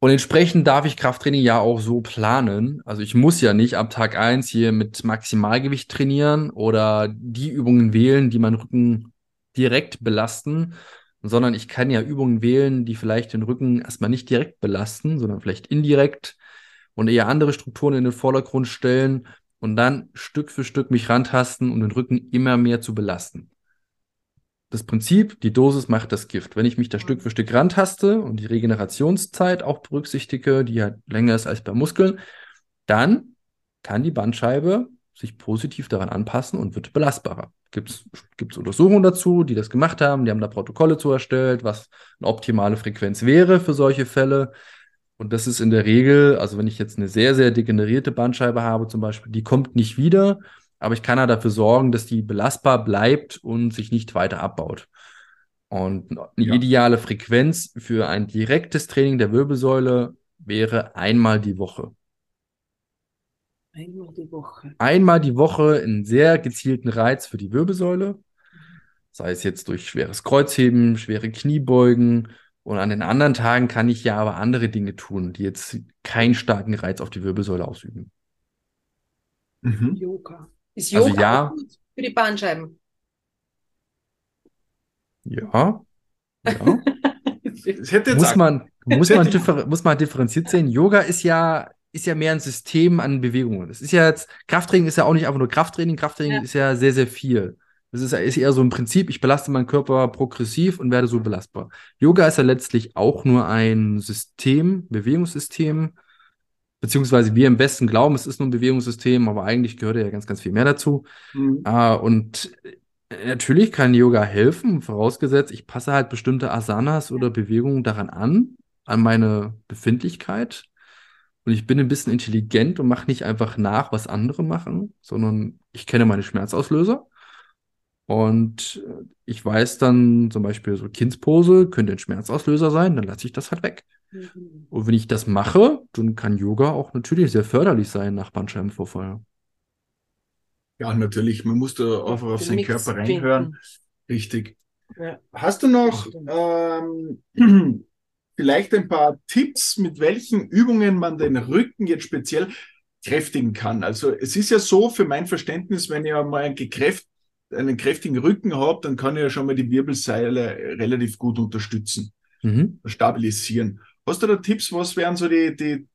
Und entsprechend darf ich Krafttraining ja auch so planen. Also ich muss ja nicht ab Tag eins hier mit Maximalgewicht trainieren oder die Übungen wählen, die meinen Rücken direkt belasten, sondern ich kann ja Übungen wählen, die vielleicht den Rücken erstmal nicht direkt belasten, sondern vielleicht indirekt und eher andere Strukturen in den Vordergrund stellen und dann Stück für Stück mich rantasten, um den Rücken immer mehr zu belasten. Das Prinzip, die Dosis macht das Gift. Wenn ich mich da Stück für Stück rantaste und die Regenerationszeit auch berücksichtige, die ja länger ist als bei Muskeln, dann kann die Bandscheibe sich positiv daran anpassen und wird belastbarer. Gibt es Untersuchungen dazu, die das gemacht haben, die haben da Protokolle zu erstellt, was eine optimale Frequenz wäre für solche Fälle. Und das ist in der Regel, also wenn ich jetzt eine sehr, sehr degenerierte Bandscheibe habe zum Beispiel, die kommt nicht wieder, aber ich kann ja dafür sorgen, dass die belastbar bleibt und sich nicht weiter abbaut. Und eine ja. ideale Frequenz für ein direktes Training der Wirbelsäule wäre einmal die Woche. Einmal die Woche. Einmal die Woche einen sehr gezielten Reiz für die Wirbelsäule. Sei es jetzt durch schweres Kreuzheben, schwere Kniebeugen, und an den anderen Tagen kann ich ja aber andere Dinge tun, die jetzt keinen starken Reiz auf die Wirbelsäule ausüben. Mhm. Yoga. Ist also Yoga also, ja, gut für die Bahnscheiben? Ja. ja. muss, man, muss, man differ, muss man differenziert sehen. Yoga ist ja, ist ja mehr ein System an Bewegungen. Es ist ja jetzt, Krafttraining ist ja auch nicht einfach nur Krafttraining. Krafttraining ja. ist ja sehr, sehr viel. Das ist, ist eher so ein Prinzip, ich belaste meinen Körper progressiv und werde so belastbar. Yoga ist ja letztlich auch nur ein System, Bewegungssystem, beziehungsweise wir im Besten glauben, es ist nur ein Bewegungssystem, aber eigentlich gehört ja ganz, ganz viel mehr dazu. Mhm. Uh, und natürlich kann Yoga helfen, vorausgesetzt, ich passe halt bestimmte Asanas oder Bewegungen daran an, an meine Befindlichkeit. Und ich bin ein bisschen intelligent und mache nicht einfach nach, was andere machen, sondern ich kenne meine Schmerzauslöser und äh, ich weiß dann zum Beispiel so Kindspose könnte ein Schmerzauslöser sein, dann lasse ich das halt weg. Mhm. Und wenn ich das mache, dann kann Yoga auch natürlich sehr förderlich sein nach Bandscheibenvorfall. Ja, natürlich. Man muss da einfach auf seinen Körper reinhören. Richtig. Ja. Hast du noch ähm, vielleicht ein paar Tipps, mit welchen Übungen man den Rücken jetzt speziell kräftigen kann? Also es ist ja so, für mein Verständnis, wenn ihr mal ein gekräft, einen kräftigen Rücken habe, dann kann ich ja schon mal die Wirbelsäule relativ gut unterstützen, mhm. stabilisieren. Hast du da Tipps? Was wären so die, die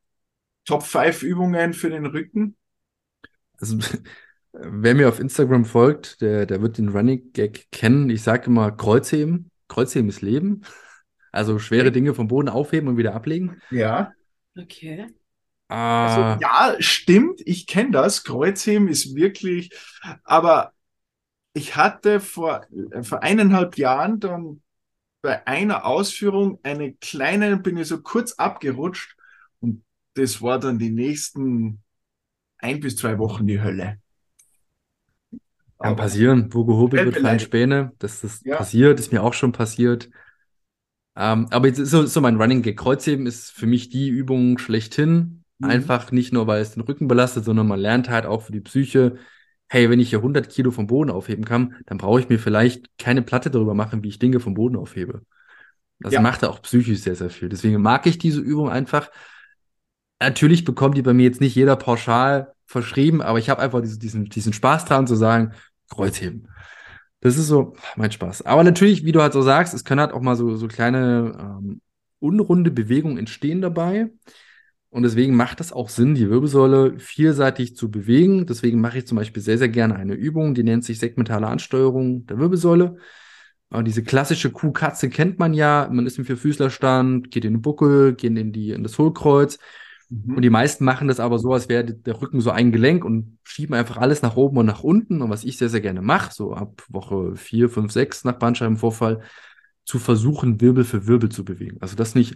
Top 5 Übungen für den Rücken? Also, wer mir auf Instagram folgt, der, der wird den Running Gag kennen. Ich sage immer Kreuzheben. Kreuzheben ist Leben. Also schwere okay. Dinge vom Boden aufheben und wieder ablegen. Ja. Okay. Ah. Also, ja, stimmt. Ich kenne das. Kreuzheben ist wirklich, aber ich hatte vor, vor eineinhalb Jahren dann bei einer Ausführung eine kleine, bin ich so kurz abgerutscht und das war dann die nächsten ein bis zwei Wochen die Hölle. Kann passieren, wo gehobelt wird, fein Späne. Das ja. passiert, ist mir auch schon passiert. Ähm, aber jetzt ist so, so mein Running Gag. Kreuzheben ist für mich die Übung schlechthin. Mhm. Einfach nicht nur, weil es den Rücken belastet, sondern man lernt halt auch für die Psyche, hey, wenn ich hier 100 Kilo vom Boden aufheben kann, dann brauche ich mir vielleicht keine Platte darüber machen, wie ich Dinge vom Boden aufhebe. Das ja. macht auch psychisch sehr, sehr viel. Deswegen mag ich diese Übung einfach. Natürlich bekommt die bei mir jetzt nicht jeder pauschal verschrieben, aber ich habe einfach diesen, diesen, diesen Spaß dran zu sagen, Kreuzheben. Das ist so mein Spaß. Aber natürlich, wie du halt so sagst, es können halt auch mal so, so kleine ähm, unrunde Bewegungen entstehen dabei. Und deswegen macht es auch Sinn, die Wirbelsäule vielseitig zu bewegen. Deswegen mache ich zum Beispiel sehr, sehr gerne eine Übung, die nennt sich segmentale Ansteuerung der Wirbelsäule. Aber diese klassische Kuh-Katze kennt man ja. Man ist im Vierfüßlerstand, geht in den Buckel, geht in, die, in das Hohlkreuz. Mhm. Und die meisten machen das aber so, als wäre der Rücken so ein Gelenk und schieben einfach alles nach oben und nach unten. Und was ich sehr, sehr gerne mache, so ab Woche vier, fünf, sechs nach Bandscheibenvorfall, zu versuchen, Wirbel für Wirbel zu bewegen. Also dass nicht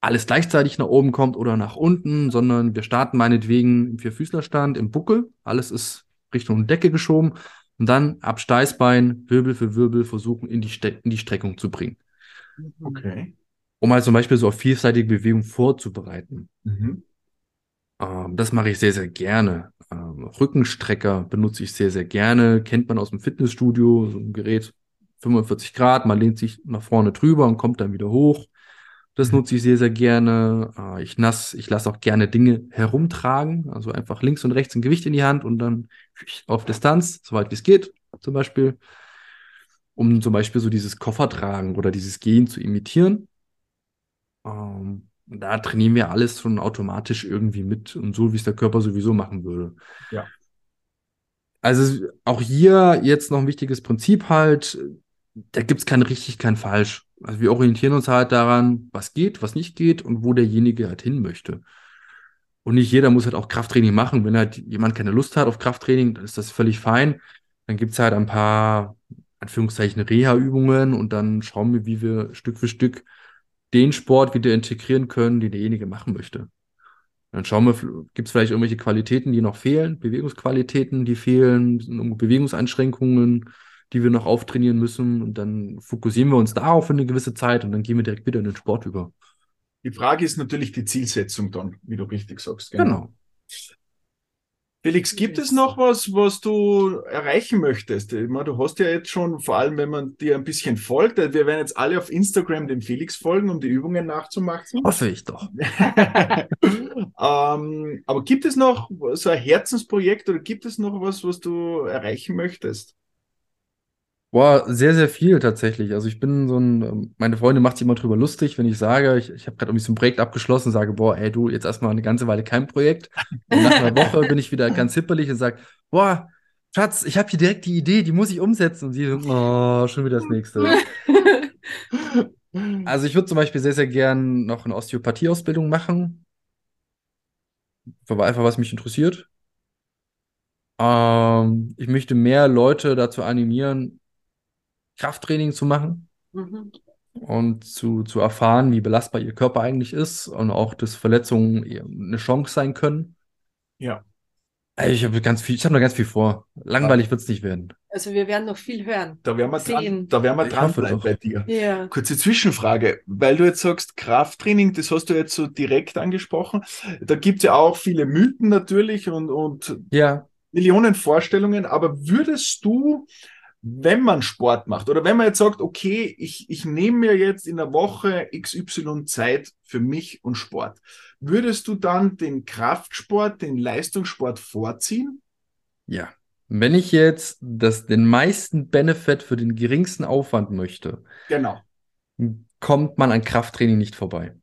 alles gleichzeitig nach oben kommt oder nach unten, sondern wir starten meinetwegen im Vierfüßlerstand, im Buckel. Alles ist Richtung Decke geschoben. Und dann ab Steißbein, Wirbel für Wirbel versuchen, in die, Ste in die Streckung zu bringen. Okay. Um halt zum Beispiel so auf vielseitige Bewegung vorzubereiten. Mhm. Ähm, das mache ich sehr, sehr gerne. Ähm, Rückenstrecker benutze ich sehr, sehr gerne. Kennt man aus dem Fitnessstudio, so ein Gerät 45 Grad, man lehnt sich nach vorne drüber und kommt dann wieder hoch. Das nutze ich sehr, sehr gerne. Äh, ich nass, ich lasse auch gerne Dinge herumtragen, also einfach links und rechts ein Gewicht in die Hand und dann auf Distanz, soweit wie es geht, zum Beispiel, um zum Beispiel so dieses Koffertragen oder dieses Gehen zu imitieren. Ähm, da trainieren wir alles schon automatisch irgendwie mit und so, wie es der Körper sowieso machen würde. Ja. Also auch hier jetzt noch ein wichtiges Prinzip halt, da gibt es kein richtig, kein falsch. Also wir orientieren uns halt daran, was geht, was nicht geht und wo derjenige halt hin möchte. Und nicht jeder muss halt auch Krafttraining machen. Wenn halt jemand keine Lust hat auf Krafttraining, dann ist das völlig fein. Dann gibt es halt ein paar, Anführungszeichen, Reha-Übungen und dann schauen wir, wie wir Stück für Stück den Sport wieder integrieren können, den derjenige machen möchte. Dann schauen wir, gibt es vielleicht irgendwelche Qualitäten, die noch fehlen, Bewegungsqualitäten, die fehlen, Bewegungseinschränkungen, die wir noch auftrainieren müssen. Und dann fokussieren wir uns darauf für eine gewisse Zeit und dann gehen wir direkt wieder in den Sport über. Die Frage ist natürlich die Zielsetzung dann, wie du richtig sagst. Genau. genau. Felix, gibt es noch was, was du erreichen möchtest? Ich meine, du hast ja jetzt schon, vor allem wenn man dir ein bisschen folgt, wir werden jetzt alle auf Instagram dem Felix folgen, um die Übungen nachzumachen. Hoffe ich doch. ähm, aber gibt es noch so ein Herzensprojekt oder gibt es noch was, was du erreichen möchtest? Boah, sehr, sehr viel tatsächlich. Also ich bin so ein, ähm, meine Freundin macht sich immer drüber lustig, wenn ich sage, ich, ich habe gerade irgendwie so ein Projekt abgeschlossen, sage, boah, ey, du, jetzt erstmal eine ganze Weile kein Projekt. Und nach einer Woche bin ich wieder ganz hippelig und sage, boah, Schatz, ich habe hier direkt die Idee, die muss ich umsetzen. Und sie so, oh, schon wieder das nächste. also ich würde zum Beispiel sehr, sehr gern noch eine Osteopathieausbildung machen. Einfach, was mich interessiert. Ähm, ich möchte mehr Leute dazu animieren, Krafttraining zu machen mhm. und zu, zu erfahren, wie belastbar ihr Körper eigentlich ist und auch, dass Verletzungen eine Chance sein können. Ja. Ich habe ganz viel, ich habe noch ganz viel vor. Langweilig ja. wird es nicht werden. Also wir werden noch viel hören. Da werden wir dran, da werden wir dranbleiben bei dir. Ja. Kurze Zwischenfrage, weil du jetzt sagst, Krafttraining, das hast du jetzt so direkt angesprochen. Da gibt es ja auch viele Mythen natürlich und, und ja. Millionen Vorstellungen, aber würdest du wenn man Sport macht oder wenn man jetzt sagt, okay, ich, ich nehme mir jetzt in der Woche XY Zeit für mich und Sport, würdest du dann den Kraftsport, den Leistungssport vorziehen? Ja. Wenn ich jetzt das, den meisten Benefit für den geringsten Aufwand möchte, genau. kommt man an Krafttraining nicht vorbei.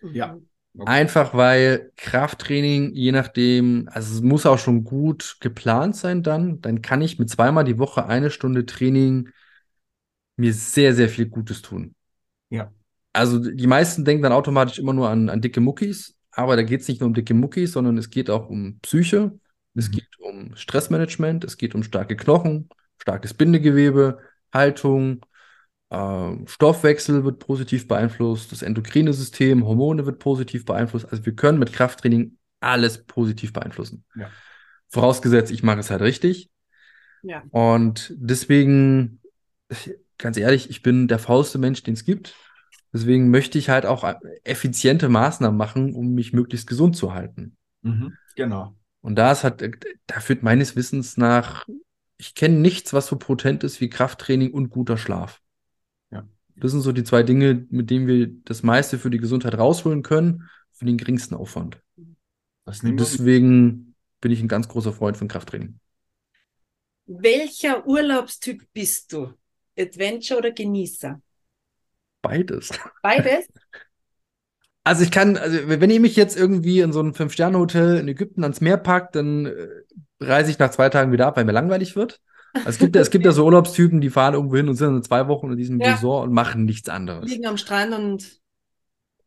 Ja. Okay. Einfach weil Krafttraining, je nachdem, also es muss auch schon gut geplant sein dann, dann kann ich mit zweimal die Woche eine Stunde Training mir sehr, sehr viel Gutes tun. Ja. Also die meisten denken dann automatisch immer nur an, an dicke Muckis, aber da geht es nicht nur um dicke Muckis, sondern es geht auch um Psyche, mhm. es geht um Stressmanagement, es geht um starke Knochen, starkes Bindegewebe, Haltung, äh, Stoffwechsel wird positiv beeinflusst, das endokrine System, Hormone wird positiv beeinflusst. Also wir können mit Krafttraining alles positiv beeinflussen. Ja. Vorausgesetzt, ich mache es halt richtig. Ja. Und deswegen, ganz ehrlich, ich bin der faulste Mensch, den es gibt. Deswegen möchte ich halt auch effiziente Maßnahmen machen, um mich möglichst gesund zu halten. Mhm, genau. Und da ist halt, da führt meines Wissens nach, ich kenne nichts, was so potent ist wie Krafttraining und guter Schlaf. Das sind so die zwei Dinge, mit denen wir das meiste für die Gesundheit rausholen können, für den geringsten Aufwand. deswegen bin ich ein ganz großer Freund von Krafttraining. Welcher Urlaubstyp bist du? Adventure oder Genießer? Beides. Beides? Also ich kann, also wenn ihr mich jetzt irgendwie in so ein Fünf-Sterne-Hotel in Ägypten ans Meer packt, dann äh, reise ich nach zwei Tagen wieder ab, weil mir langweilig wird. Also es gibt ja, es gibt ja so Urlaubstypen, die fahren irgendwo hin und sind dann zwei Wochen in diesem Ja. Resort und machen nichts anderes. Liegen am Strand und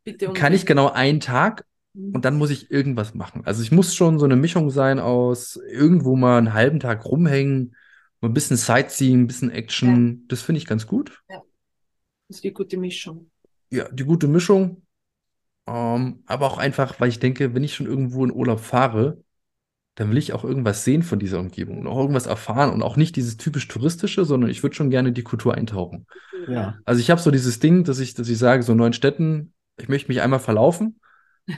bitte um. Kann ich genau einen Tag und dann muss ich irgendwas machen. Also ich muss schon so eine Mischung sein aus irgendwo mal einen halben Tag rumhängen, mal ein bisschen Sightseeing, ein bisschen Action. Das finde ich ganz gut. Das ist die gute Mischung. Ja, die gute Mischung. Ähm, aber auch einfach, weil ich denke, wenn ich schon irgendwo in Urlaub fahre, dann will ich auch irgendwas sehen von dieser Umgebung und auch irgendwas erfahren und auch nicht dieses typisch touristische, sondern ich würde schon gerne in die Kultur eintauchen. Ja. Also ich habe so dieses Ding, dass ich, dass ich sage, so in neuen Städten, ich möchte mich einmal verlaufen.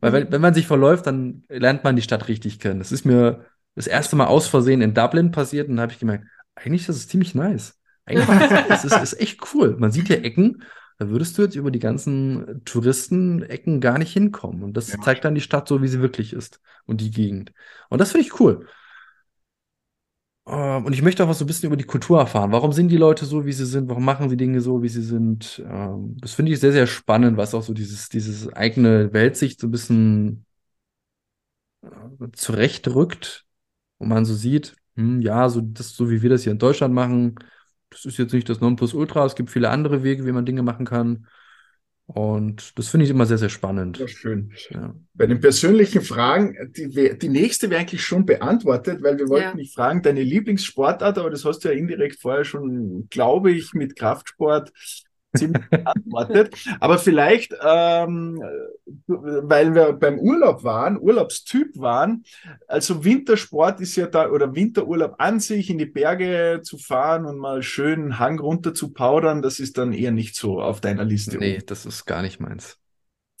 Weil wenn, wenn man sich verläuft, dann lernt man die Stadt richtig kennen. Das ist mir das erste Mal aus Versehen in Dublin passiert und da habe ich gemerkt, eigentlich ist es ziemlich nice. Eigentlich ist es ist echt cool. Man sieht hier Ecken, da würdest du jetzt über die ganzen Touristen-Ecken gar nicht hinkommen. Und das Ja. zeigt dann die Stadt so, wie sie wirklich ist und die Gegend. Und das finde ich cool. Ähm, Und ich möchte auch was so ein bisschen über die Kultur erfahren. Warum sind die Leute so, wie sie sind? Warum machen sie Dinge so, wie sie sind? Ähm, Das finde ich sehr, sehr spannend, was auch so dieses, dieses eigene Weltsicht so ein bisschen äh, zurechtrückt. Und man so sieht, hm, ja, so, das, so wie wir das hier in Deutschland machen, das ist jetzt nicht das Nonplusultra. Es gibt viele andere Wege, wie man Dinge machen kann. Und das finde ich immer sehr, sehr spannend. Ja, schön. Ja. Bei den persönlichen Fragen, die, die nächste wäre eigentlich schon beantwortet, weil wir wollten Ja. nicht fragen, deine Lieblingssportart, aber das hast du ja indirekt vorher schon, glaube ich, mit Kraftsport ziemlich beantwortet. Aber vielleicht, ähm, weil wir beim Urlaub waren, Urlaubstyp waren, also Wintersport ist ja da, oder Winterurlaub an sich, in die Berge zu fahren und mal schön Hang runter zu powdern, das ist dann eher nicht so auf deiner Liste. Nee, das ist gar nicht meins.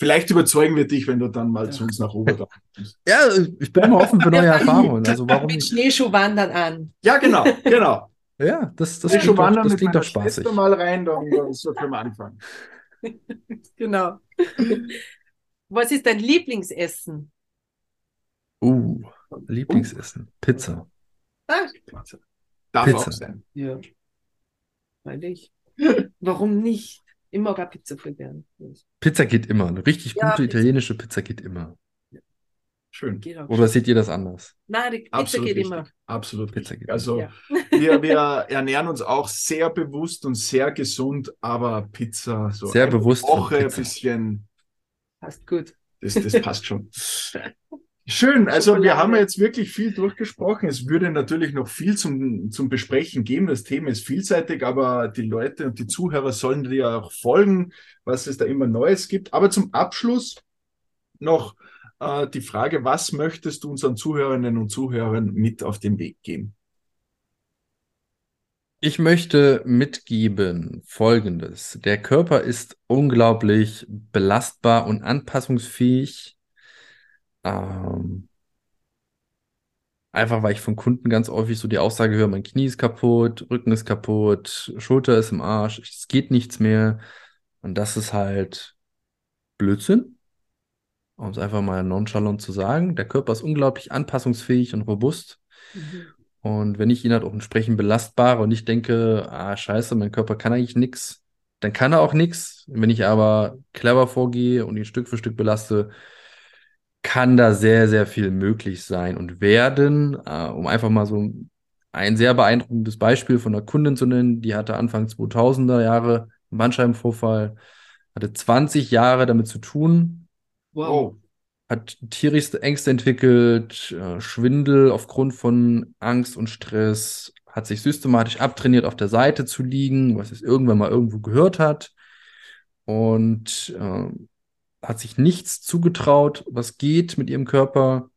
Vielleicht überzeugen wir dich, wenn du dann mal zu uns nach Oberdorf kommst. Ja, ich bin immer offen für neue Erfahrungen. Also warum Mit? Schneeschuhwandern an. Ja, genau, genau. Ja, das, das Ich schon klingt doch, das klingt doch spaßig. Schwester mal rein, dann, so können wir anfangen. Genau. Was ist dein Lieblingsessen? Uh, Lieblingsessen. Pizza. Ah, Darf Pizza. auch sein. ja. Freilich. Warum nicht? Ich mag auch Pizza voll gern. Pizza geht immer. Eine richtig Ja, gute Pizza. italienische Pizza geht immer. Schön. Oder seht ihr das anders? Nein, die Pizza Absolut geht richtig. immer. Absolut Pizza geht Also Ja. wir, wir ernähren uns auch sehr bewusst und sehr gesund, aber Pizza so Sehr eine bewusst Woche ein bisschen, Passt gut. das, das passt schon. Schön, also wir haben jetzt wirklich viel durchgesprochen. Es würde natürlich noch viel zum, zum Besprechen geben. Das Thema ist vielseitig, aber die Leute und die Zuhörer sollen dir auch folgen, was es da immer Neues gibt. Aber zum Abschluss noch äh, die Frage, was möchtest du unseren Zuhörerinnen und Zuhörern mit auf den Weg geben? Ich möchte mitgeben Folgendes. Der Körper ist unglaublich belastbar und anpassungsfähig. Ähm, einfach weil ich von Kunden ganz häufig so die Aussage höre, mein Knie ist kaputt, Rücken ist kaputt, Schulter ist im Arsch, es geht nichts mehr. Und das ist halt Blödsinn. Um es einfach mal nonchalant zu sagen. Der Körper ist unglaublich anpassungsfähig und robust. Mhm. Und wenn ich ihn halt auch entsprechend belastbare und ich denke, ah, scheiße, mein Körper kann eigentlich nix, dann kann er auch nix. Wenn ich aber clever vorgehe und ihn Stück für Stück belaste, kann da sehr, sehr viel möglich sein und werden. Äh, um einfach mal so ein sehr beeindruckendes Beispiel von einer Kundin zu nennen, die hatte Anfang 2000er Jahre einen Bandscheibenvorfall, hatte 20 Jahre damit zu tun, Oh, hat tierischste Ängste entwickelt, äh, Schwindel aufgrund von Angst und Stress, hat sich systematisch abtrainiert, auf der Seite zu liegen, was es irgendwann mal irgendwo gehört hat und äh, hat sich nichts zugetraut, was geht mit ihrem Körper.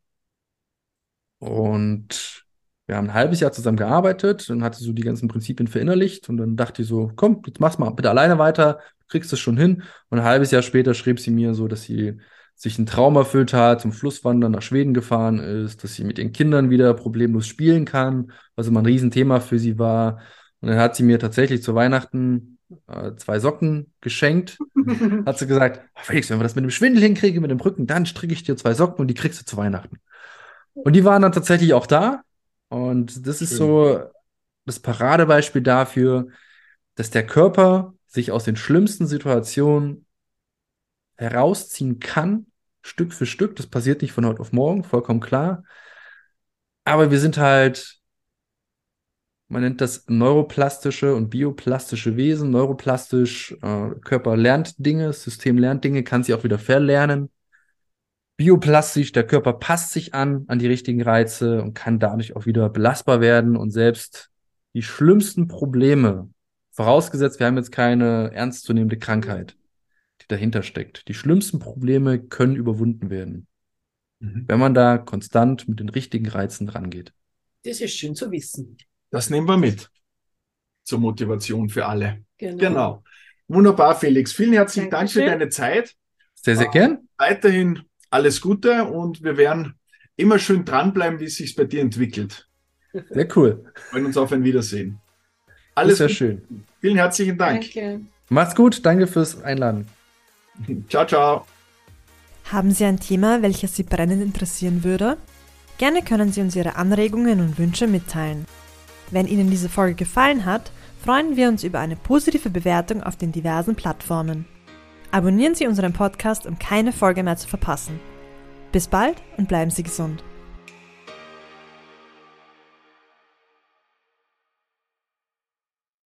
Und wir haben ein halbes Jahr zusammen gearbeitet, dann hat sie so die ganzen Prinzipien verinnerlicht und dann dachte ich so, komm, jetzt mach's mal bitte alleine weiter, kriegst es schon hin. Und ein halbes Jahr später schrieb sie mir so, dass sie sich einen Traum erfüllt hat, zum Flusswandern nach Schweden gefahren ist, dass sie mit ihren Kindern wieder problemlos spielen kann, was immer ein Riesenthema für sie war. Und dann hat sie mir tatsächlich zu Weihnachten äh, zwei Socken geschenkt. Hat sie gesagt, "Ah, Felix, wenn wir das mit dem Schwindel hinkriegen, mit dem Rücken, dann stricke ich dir zwei Socken und die kriegst du zu Weihnachten. Und die waren dann tatsächlich auch da. Und das ist Schön. so das Paradebeispiel dafür, dass der Körper sich aus den schlimmsten Situationen herausziehen kann, Stück für Stück. Das passiert nicht von heute auf morgen, vollkommen klar. Aber wir sind halt, man nennt das neuroplastische und bioplastische Wesen. Neuroplastisch, äh, Körper lernt Dinge, System lernt Dinge, kann sie auch wieder verlernen. Bioplastisch, der Körper passt sich an, an die richtigen Reize und kann dadurch auch wieder belastbar werden und selbst die schlimmsten Probleme, vorausgesetzt, wir haben jetzt keine ernstzunehmende Krankheit, dahinter steckt. Die schlimmsten Probleme können überwunden werden, mhm. wenn man da konstant mit den richtigen Reizen rangeht. Das ist schön zu wissen. Das nehmen wir mit zur Motivation für alle. Genau. genau. Wunderbar, Felix. Vielen herzlichen Dankeschön. Dank für deine Zeit. Sehr, sehr gern. Weiterhin alles Gute und wir werden immer schön dranbleiben, wie es sich bei dir entwickelt. Sehr cool. Wir freuen uns auf ein Wiedersehen. Alles sehr schön. Vielen herzlichen Dank. Danke. Macht's gut. Danke fürs Einladen. Ciao, ciao. Haben Sie ein Thema, welches Sie brennend interessieren würde? Gerne können Sie uns Ihre Anregungen und Wünsche mitteilen. Wenn Ihnen diese Folge gefallen hat, freuen wir uns über eine positive Bewertung auf den diversen Plattformen. Abonnieren Sie unseren Podcast, um keine Folge mehr zu verpassen. Bis bald und bleiben Sie gesund.